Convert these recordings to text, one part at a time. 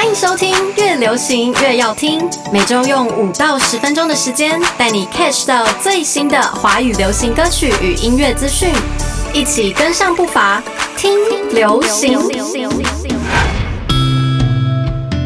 欢迎收听《越流行越要听》，每周用五到十分钟的时间，带你 catch 到最新的华语流行歌曲与音乐资讯，一起跟上步伐，听流行。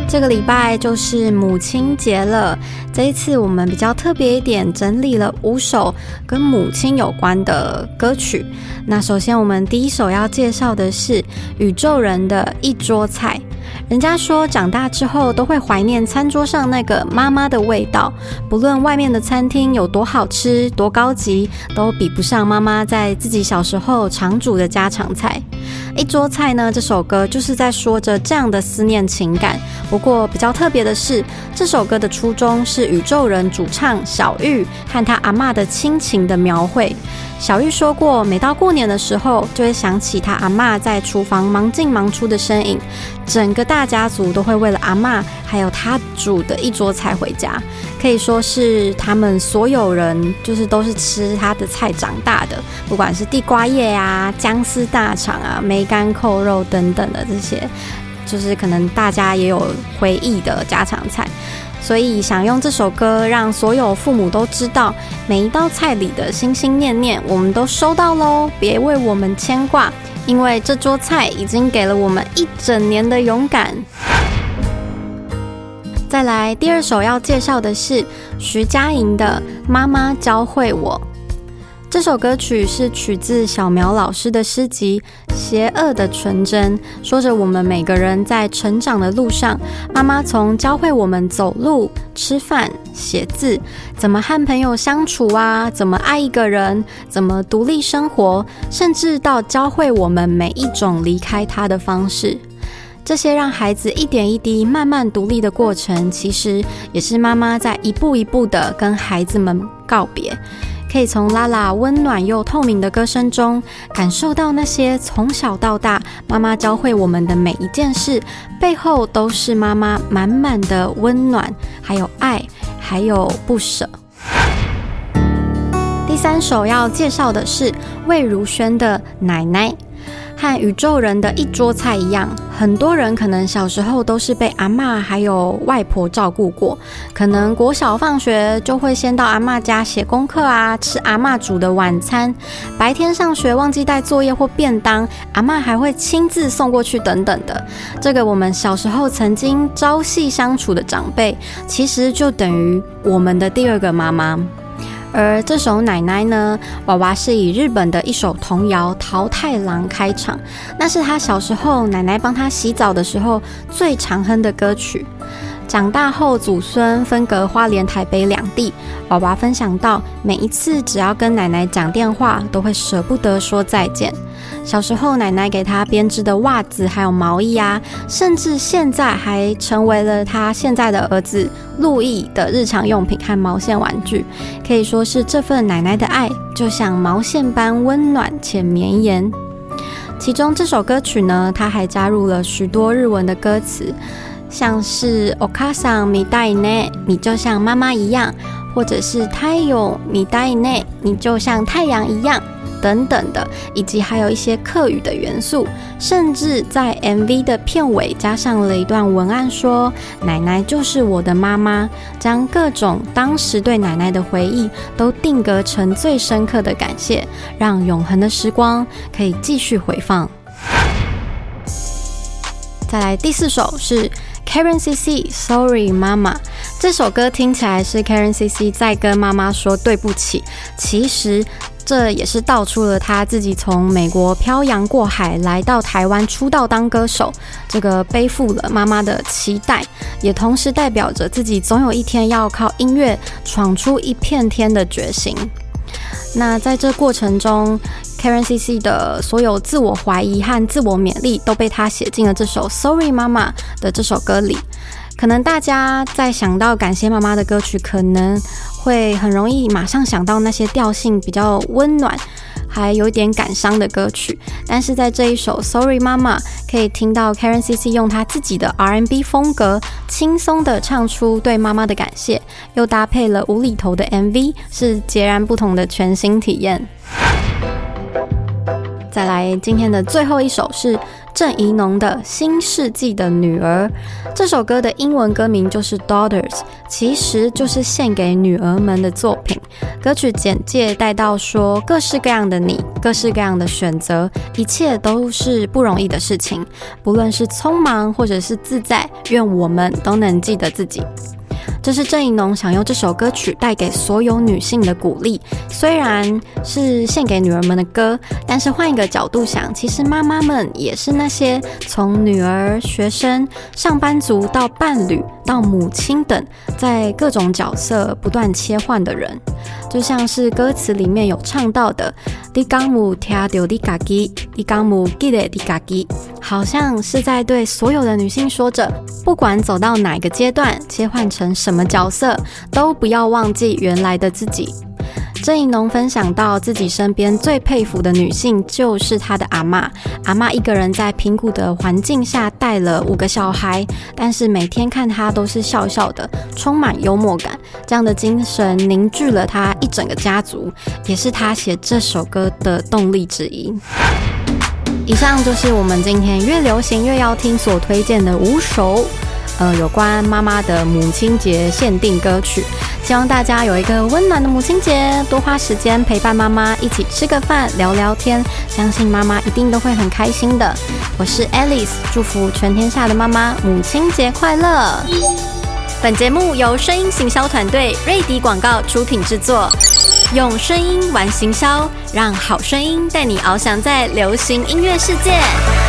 这个礼拜就是母亲节了，这一次我们比较特别一点，整理了五首跟母亲有关的歌曲。那首先我们第一首要介绍的是宇宙人的一桌菜。人家说，长大之后都会怀念餐桌上那个妈妈的味道。不论外面的餐厅有多好吃、多高级，都比不上妈妈在自己小时候常煮的家常菜。一桌菜呢，这首歌就是在说着这样的思念情感。不过比较特别的是，这首歌的初衷是宇宙人主唱小玉和他阿妈的亲情的描绘。小玉说过，每到过年的时候，就会想起他阿妈在厨房忙进忙出的身影。整个大家族都会为了阿妈还有他煮的一桌菜回家，可以说是他们所有人就是都是吃他的菜长大的。不管是地瓜叶啊、姜丝大肠啊、梅干扣肉等等的这些，就是可能大家也有回忆的家常菜。所以想用这首歌让所有父母都知道，每一道菜里的心心念念，我们都收到喽，别为我们牵挂，因为这桌菜已经给了我们一整年的勇敢。再来，第二首要介绍的是徐佳莹的《妈妈教会我》。这首歌曲是取自小苗老师的诗集《邪恶的纯真》，说着我们每个人在成长的路上，妈妈从教会我们走路、吃饭、写字，怎么和朋友相处啊，怎么爱一个人，怎么独立生活，甚至到教会我们每一种离开他的方式。这些让孩子一点一滴慢慢独立的过程，其实也是妈妈在一步一步的跟孩子们告别。可以从拉拉温暖又透明的歌声中，感受到那些从小到大妈妈教会我们的每一件事，背后都是妈妈满满的温暖，还有爱，还有不舍。第三首要介绍的是魏如萱的《奶奶》。和宇宙人的一桌菜一样，很多人可能小时候都是被阿妈还有外婆照顾过，可能国小放学就会先到阿妈家写功课啊，吃阿妈煮的晚餐，白天上学忘记带作业或便当，阿妈还会亲自送过去等等的。这个我们小时候曾经朝夕相处的长辈，其实就等于我们的第二个妈妈。而这首奶奶呢，娃娃是以日本的一首童谣《桃太郎》开场，那是他小时候奶奶帮他洗澡的时候最常哼的歌曲。长大后，祖孙分隔花莲、台北两地。娃娃分享到，每一次只要跟奶奶讲电话，都会舍不得说再见。小时候，奶奶给他编织的袜子，还有毛衣啊，甚至现在还成为了他现在的儿子路易的日常用品和毛线玩具。可以说是这份奶奶的爱，就像毛线般温暖且绵延。其中这首歌曲呢，他还加入了许多日文的歌词。像是 Okasa mi dai ne，你就像妈妈一样，或者是太阳 mi dai ne，你就像太阳一样，等等的，以及还有一些客语的元素，甚至在 MV 的片尾加上了一段文案，说奶奶就是我的妈妈，将各种当时对奶奶的回忆都定格成最深刻的感谢，让永恒的时光可以继续回放。再来第四首是。Karen CC Sorry 妈妈这首歌听起来是 Karen CC 在跟妈妈说对不起，其实这也是道出了他自己从美国漂洋过海来到台湾出道当歌手，这个背负了妈妈的期待，也同时代表着自己总有一天要靠音乐闯出一片天的决心。那在这过程中，Karen CC 的所有自我怀疑和自我勉励都被他写进了这首《Sorry 妈妈》的这首歌里。可能大家在想到感谢妈妈的歌曲，可能会很容易马上想到那些调性比较温暖。还有点感伤的歌曲，但是在这一首《Sorry 妈妈》可以听到 Karen CC 用她自己的 R&B 风格，轻松的唱出对妈妈的感谢，又搭配了无厘头的 MV，是截然不同的全新体验。再来，今天的最后一首是郑怡农的《新世纪的女儿》。这首歌的英文歌名就是《Daughters》，其实就是献给女儿们的作品。歌曲简介带到说，各式各样的你，各式各样的选择，一切都是不容易的事情，不论是匆忙或者是自在，愿我们都能记得自己。这是郑怡农想用这首歌曲带给所有女性的鼓励。虽然是献给女儿们的歌，但是换一个角度想，其实妈妈们也是那些从女儿、学生、上班族到伴侣到母亲等，在各种角色不断切换的人。就像是歌词里面有唱到的“你刚母听到你嘎叽，你刚母记得你嘎叽”，好像是在对所有的女性说着：不管走到哪个阶段，切换成什么角色，都不要忘记原来的自己。郑怡农分享到，自己身边最佩服的女性就是她的阿妈。阿妈一个人在贫苦的环境下带了五个小孩，但是每天看她都是笑笑的，充满幽默感。这样的精神凝聚了她一整个家族，也是她写这首歌的动力之一。以上就是我们今天越流行越要听所推荐的五首。呃，有关妈妈的母亲节限定歌曲，希望大家有一个温暖的母亲节，多花时间陪伴妈妈，一起吃个饭，聊聊天，相信妈妈一定都会很开心的。我是 Alice，祝福全天下的妈妈母亲节快乐。本节目由声音行销团队瑞迪广告出品制作，用声音玩行销，让好声音带你翱翔在流行音乐世界。